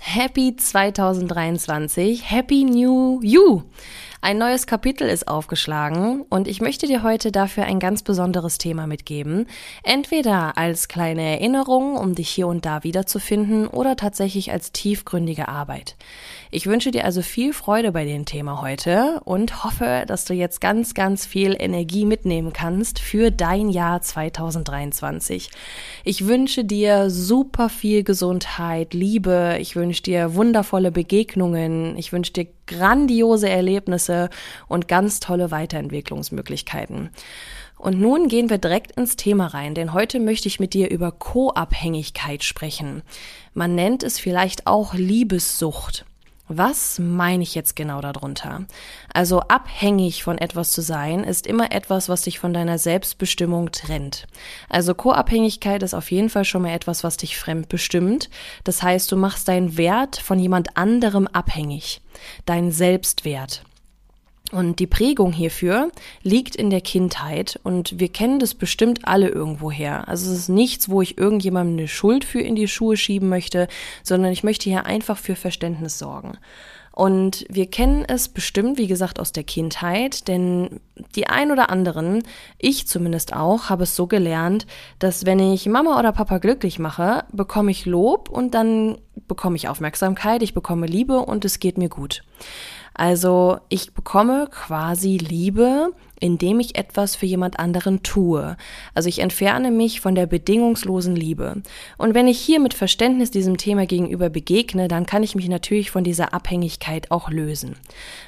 Happy 2023, Happy New You. Ein neues Kapitel ist aufgeschlagen und ich möchte dir heute dafür ein ganz besonderes Thema mitgeben. Entweder als kleine Erinnerung, um dich hier und da wiederzufinden oder tatsächlich als tiefgründige Arbeit. Ich wünsche dir also viel Freude bei dem Thema heute und hoffe, dass du jetzt ganz, ganz viel Energie mitnehmen kannst für dein Jahr 2023. Ich wünsche dir super viel Gesundheit, Liebe, ich wünsche dir wundervolle Begegnungen, ich wünsche dir grandiose Erlebnisse und ganz tolle Weiterentwicklungsmöglichkeiten. Und nun gehen wir direkt ins Thema rein, denn heute möchte ich mit dir über Co-Abhängigkeit sprechen. Man nennt es vielleicht auch Liebessucht. Was meine ich jetzt genau darunter? Also abhängig von etwas zu sein, ist immer etwas, was dich von deiner Selbstbestimmung trennt. Also Co-Abhängigkeit ist auf jeden Fall schon mal etwas, was dich fremdbestimmt. Das heißt, du machst deinen Wert von jemand anderem abhängig. Dein Selbstwert. Und die Prägung hierfür liegt in der Kindheit und wir kennen das bestimmt alle irgendwoher. Also es ist nichts, wo ich irgendjemandem eine Schuld für in die Schuhe schieben möchte, sondern ich möchte hier einfach für Verständnis sorgen. Und wir kennen es bestimmt, wie gesagt, aus der Kindheit, denn die ein oder anderen, ich zumindest auch, habe es so gelernt, dass wenn ich Mama oder Papa glücklich mache, bekomme ich Lob und dann bekomme ich Aufmerksamkeit, ich bekomme Liebe und es geht mir gut. Also ich bekomme quasi Liebe, indem ich etwas für jemand anderen tue. Also ich entferne mich von der bedingungslosen Liebe. Und wenn ich hier mit Verständnis diesem Thema gegenüber begegne, dann kann ich mich natürlich von dieser Abhängigkeit auch lösen.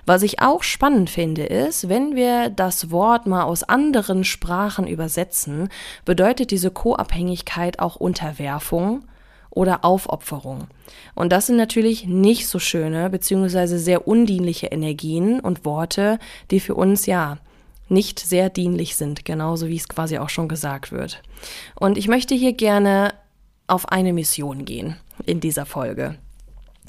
Was ich auch spannend finde, ist, wenn wir das Wort mal aus anderen Sprachen übersetzen, bedeutet diese Co-Abhängigkeit auch Unterwerfung oder Aufopferung. Und das sind natürlich nicht so schöne beziehungsweise sehr undienliche Energien und Worte, die für uns ja nicht sehr dienlich sind, genauso wie es quasi auch schon gesagt wird. Und ich möchte hier gerne auf eine Mission gehen in dieser Folge.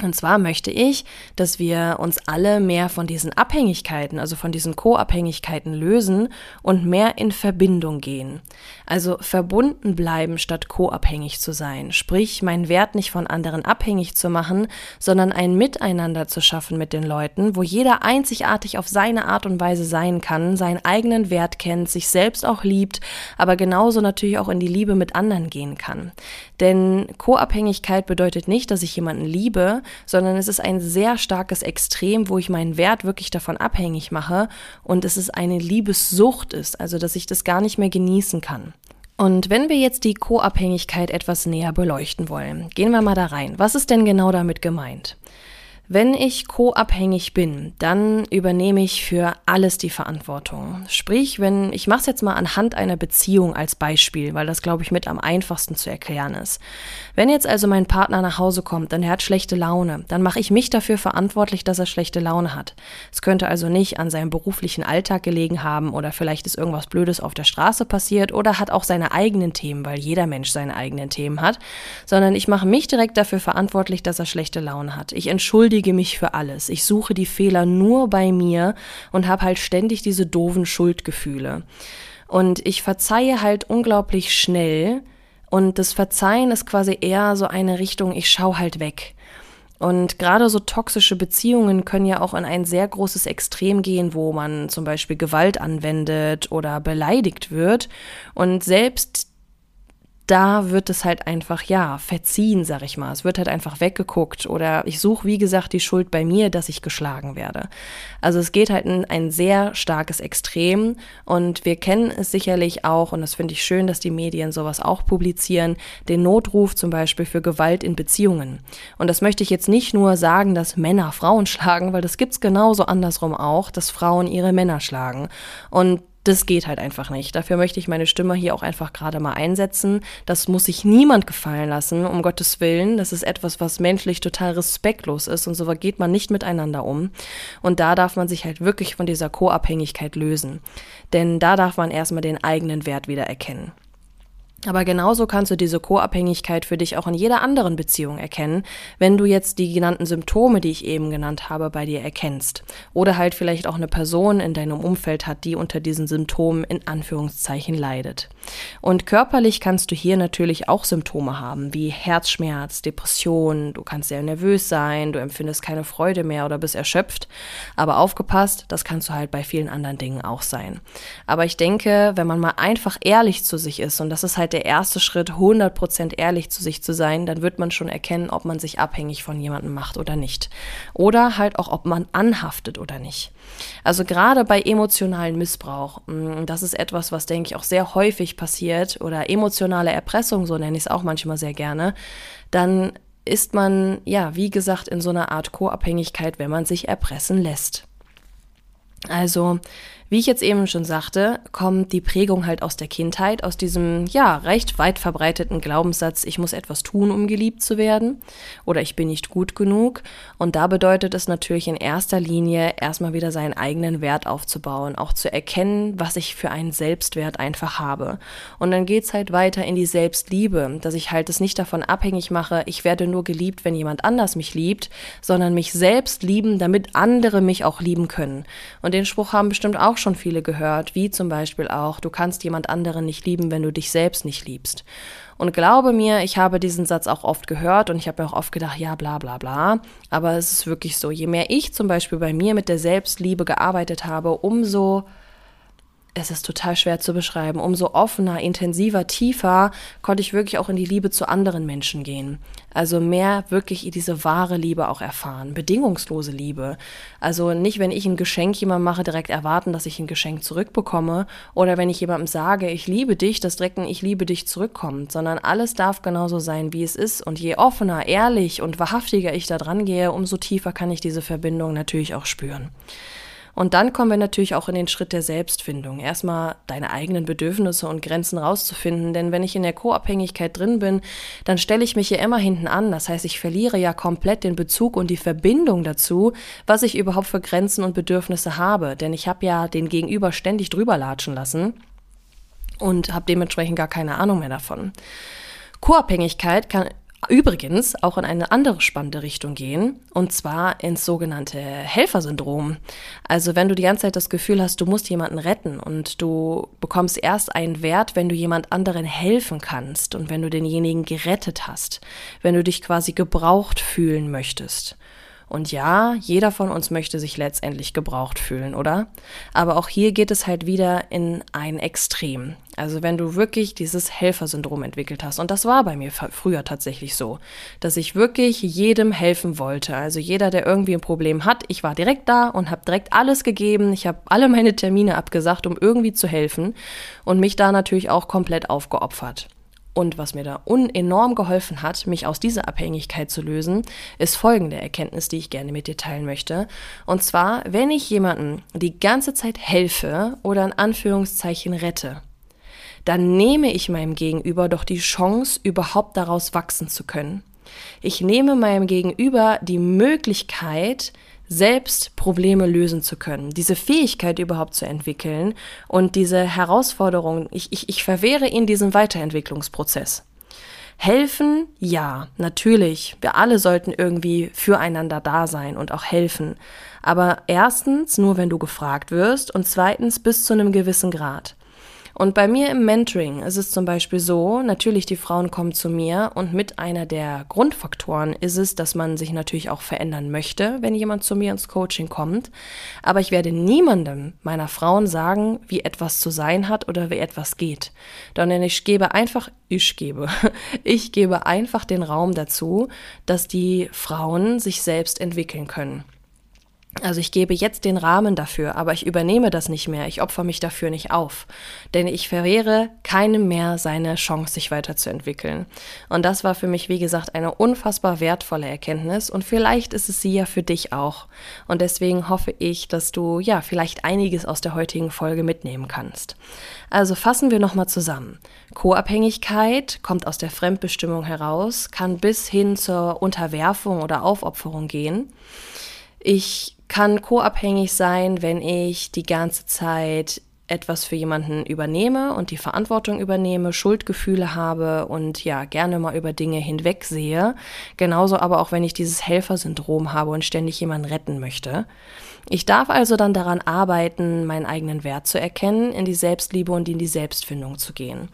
Und zwar möchte ich, dass wir uns alle mehr von diesen Abhängigkeiten, also von diesen Co-Abhängigkeiten lösen und mehr in Verbindung gehen. Also verbunden bleiben, statt co-abhängig zu sein. Sprich, meinen Wert nicht von anderen abhängig zu machen, sondern ein Miteinander zu schaffen mit den Leuten, wo jeder einzigartig auf seine Art und Weise sein kann, seinen eigenen Wert kennt, sich selbst auch liebt, aber genauso natürlich auch in die Liebe mit anderen gehen kann. Denn Co-Abhängigkeit bedeutet nicht, dass ich jemanden liebe, sondern es ist ein sehr starkes Extrem, wo ich meinen Wert wirklich davon abhängig mache und es ist eine Liebessucht ist, also dass ich das gar nicht mehr genießen kann. Und wenn wir jetzt die Co-Abhängigkeit etwas näher beleuchten wollen, gehen wir mal da rein. Was ist denn genau damit gemeint? Wenn ich co-abhängig bin, dann übernehme ich für alles die Verantwortung. Sprich, wenn ich mache es jetzt mal anhand einer Beziehung als Beispiel, weil das glaube ich mit am einfachsten zu erklären ist. Wenn jetzt also mein Partner nach Hause kommt und er hat schlechte Laune, dann mache ich mich dafür verantwortlich, dass er schlechte Laune hat. Es könnte also nicht an seinem beruflichen Alltag gelegen haben oder vielleicht ist irgendwas Blödes auf der Straße passiert oder hat auch seine eigenen Themen, weil jeder Mensch seine eigenen Themen hat, sondern ich mache mich direkt dafür verantwortlich, dass er schlechte Laune hat. Ich entschuldige entschuldige mich für alles. Ich suche die Fehler nur bei mir und habe halt ständig diese doofen Schuldgefühle. Und ich verzeihe halt unglaublich schnell. Und das Verzeihen ist quasi eher so eine Richtung, ich schau halt weg. Und gerade so toxische Beziehungen können ja auch in ein sehr großes Extrem gehen, wo man zum Beispiel Gewalt anwendet oder beleidigt wird. Und selbst da wird es halt einfach, ja, verziehen, sag ich mal. Es wird halt einfach weggeguckt oder ich suche, wie gesagt, die Schuld bei mir, dass ich geschlagen werde. Also es geht halt in ein sehr starkes Extrem und wir kennen es sicherlich auch und das finde ich schön, dass die Medien sowas auch publizieren, den Notruf zum Beispiel für Gewalt in Beziehungen. Und das möchte ich jetzt nicht nur sagen, dass Männer Frauen schlagen, weil das gibt's genauso andersrum auch, dass Frauen ihre Männer schlagen. Und das geht halt einfach nicht. Dafür möchte ich meine Stimme hier auch einfach gerade mal einsetzen. Das muss sich niemand gefallen lassen, um Gottes Willen. Das ist etwas, was menschlich total respektlos ist und so geht man nicht miteinander um. Und da darf man sich halt wirklich von dieser Co-Abhängigkeit lösen. Denn da darf man erstmal den eigenen Wert wieder erkennen. Aber genauso kannst du diese Co-Abhängigkeit für dich auch in jeder anderen Beziehung erkennen, wenn du jetzt die genannten Symptome, die ich eben genannt habe, bei dir erkennst. Oder halt vielleicht auch eine Person in deinem Umfeld hat, die unter diesen Symptomen in Anführungszeichen leidet. Und körperlich kannst du hier natürlich auch Symptome haben, wie Herzschmerz, Depression, du kannst sehr nervös sein, du empfindest keine Freude mehr oder bist erschöpft. Aber aufgepasst, das kannst du halt bei vielen anderen Dingen auch sein. Aber ich denke, wenn man mal einfach ehrlich zu sich ist, und das ist halt halt der erste Schritt, 100% ehrlich zu sich zu sein, dann wird man schon erkennen, ob man sich abhängig von jemandem macht oder nicht. Oder halt auch, ob man anhaftet oder nicht. Also gerade bei emotionalen Missbrauch, mm, das ist etwas, was denke ich auch sehr häufig passiert oder emotionale Erpressung, so nenne ich es auch manchmal sehr gerne, dann ist man, ja, wie gesagt, in so einer Art Co-Abhängigkeit, wenn man sich erpressen lässt. Also wie ich jetzt eben schon sagte, kommt die Prägung halt aus der Kindheit, aus diesem, ja, recht weit verbreiteten Glaubenssatz, ich muss etwas tun, um geliebt zu werden oder ich bin nicht gut genug. Und da bedeutet es natürlich in erster Linie erstmal wieder seinen eigenen Wert aufzubauen, auch zu erkennen, was ich für einen Selbstwert einfach habe. Und dann geht's halt weiter in die Selbstliebe, dass ich halt es nicht davon abhängig mache, ich werde nur geliebt, wenn jemand anders mich liebt, sondern mich selbst lieben, damit andere mich auch lieben können. Und den Spruch haben bestimmt auch schon viele gehört, wie zum Beispiel auch, du kannst jemand anderen nicht lieben, wenn du dich selbst nicht liebst. Und glaube mir, ich habe diesen Satz auch oft gehört und ich habe mir auch oft gedacht, ja, bla bla bla. Aber es ist wirklich so, je mehr ich zum Beispiel bei mir mit der Selbstliebe gearbeitet habe, umso es ist total schwer zu beschreiben. Umso offener, intensiver, tiefer konnte ich wirklich auch in die Liebe zu anderen Menschen gehen. Also mehr wirklich diese wahre Liebe auch erfahren. Bedingungslose Liebe. Also nicht, wenn ich ein Geschenk jemandem mache, direkt erwarten, dass ich ein Geschenk zurückbekomme. Oder wenn ich jemandem sage, ich liebe dich, dass direkt ein Ich liebe dich zurückkommt. Sondern alles darf genauso sein, wie es ist. Und je offener, ehrlich und wahrhaftiger ich da dran gehe, umso tiefer kann ich diese Verbindung natürlich auch spüren. Und dann kommen wir natürlich auch in den Schritt der Selbstfindung. Erstmal deine eigenen Bedürfnisse und Grenzen rauszufinden, denn wenn ich in der Co-Abhängigkeit drin bin, dann stelle ich mich hier immer hinten an. Das heißt, ich verliere ja komplett den Bezug und die Verbindung dazu, was ich überhaupt für Grenzen und Bedürfnisse habe. Denn ich habe ja den Gegenüber ständig drüber latschen lassen und habe dementsprechend gar keine Ahnung mehr davon. Co-Abhängigkeit kann übrigens auch in eine andere spannende Richtung gehen, und zwar ins sogenannte Helfersyndrom. Also wenn du die ganze Zeit das Gefühl hast, du musst jemanden retten und du bekommst erst einen Wert, wenn du jemand anderen helfen kannst und wenn du denjenigen gerettet hast, wenn du dich quasi gebraucht fühlen möchtest. Und ja, jeder von uns möchte sich letztendlich gebraucht fühlen, oder? Aber auch hier geht es halt wieder in ein Extrem. Also wenn du wirklich dieses Helfersyndrom entwickelt hast, und das war bei mir früher tatsächlich so, dass ich wirklich jedem helfen wollte. Also jeder, der irgendwie ein Problem hat, ich war direkt da und habe direkt alles gegeben. Ich habe alle meine Termine abgesagt, um irgendwie zu helfen und mich da natürlich auch komplett aufgeopfert. Und was mir da enorm geholfen hat, mich aus dieser Abhängigkeit zu lösen, ist folgende Erkenntnis, die ich gerne mit dir teilen möchte. Und zwar, wenn ich jemandem die ganze Zeit helfe oder in Anführungszeichen rette, dann nehme ich meinem Gegenüber doch die Chance, überhaupt daraus wachsen zu können. Ich nehme meinem Gegenüber die Möglichkeit, selbst Probleme lösen zu können, diese Fähigkeit überhaupt zu entwickeln und diese Herausforderung, ich, ich, ich verwehre ihnen diesen Weiterentwicklungsprozess. Helfen, ja, natürlich. Wir alle sollten irgendwie füreinander da sein und auch helfen. Aber erstens nur, wenn du gefragt wirst und zweitens bis zu einem gewissen Grad. Und bei mir im Mentoring ist es zum Beispiel so, natürlich die Frauen kommen zu mir und mit einer der Grundfaktoren ist es, dass man sich natürlich auch verändern möchte, wenn jemand zu mir ins Coaching kommt. Aber ich werde niemandem meiner Frauen sagen, wie etwas zu sein hat oder wie etwas geht. Sondern ich gebe einfach, ich gebe, ich gebe einfach den Raum dazu, dass die Frauen sich selbst entwickeln können. Also ich gebe jetzt den Rahmen dafür, aber ich übernehme das nicht mehr, ich opfer mich dafür nicht auf, denn ich verwehre keinem mehr seine Chance, sich weiterzuentwickeln. Und das war für mich, wie gesagt, eine unfassbar wertvolle Erkenntnis und vielleicht ist es sie ja für dich auch. Und deswegen hoffe ich, dass du ja vielleicht einiges aus der heutigen Folge mitnehmen kannst. Also fassen wir nochmal zusammen. Co-Abhängigkeit kommt aus der Fremdbestimmung heraus, kann bis hin zur Unterwerfung oder Aufopferung gehen. Ich kann co-abhängig sein, wenn ich die ganze Zeit etwas für jemanden übernehme und die Verantwortung übernehme, Schuldgefühle habe und ja, gerne mal über Dinge hinwegsehe. Genauso aber auch, wenn ich dieses Helfersyndrom habe und ständig jemanden retten möchte. Ich darf also dann daran arbeiten, meinen eigenen Wert zu erkennen, in die Selbstliebe und in die Selbstfindung zu gehen.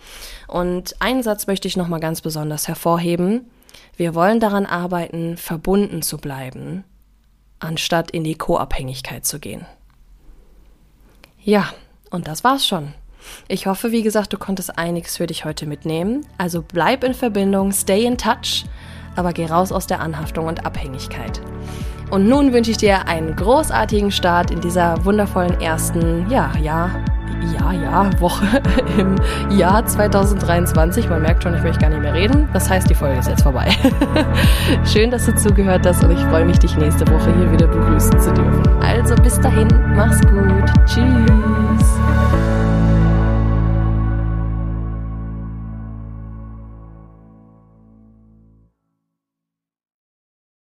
Und einen Satz möchte ich nochmal ganz besonders hervorheben. Wir wollen daran arbeiten, verbunden zu bleiben, anstatt in die Co-Abhängigkeit zu gehen. Ja, und das war's schon. Ich hoffe, wie gesagt, du konntest einiges für dich heute mitnehmen. Also bleib in Verbindung, stay in touch, aber geh raus aus der Anhaftung und Abhängigkeit. Und nun wünsche ich dir einen großartigen Start in dieser wundervollen ersten, ja, ja, ja, ja, Woche im Jahr 2023. Man merkt schon, ich möchte gar nicht mehr reden. Das heißt, die Folge ist jetzt vorbei. Schön, dass du zugehört hast und ich freue mich, dich nächste Woche hier wieder begrüßen zu dürfen. Also bis dahin, mach's gut. Tschüss.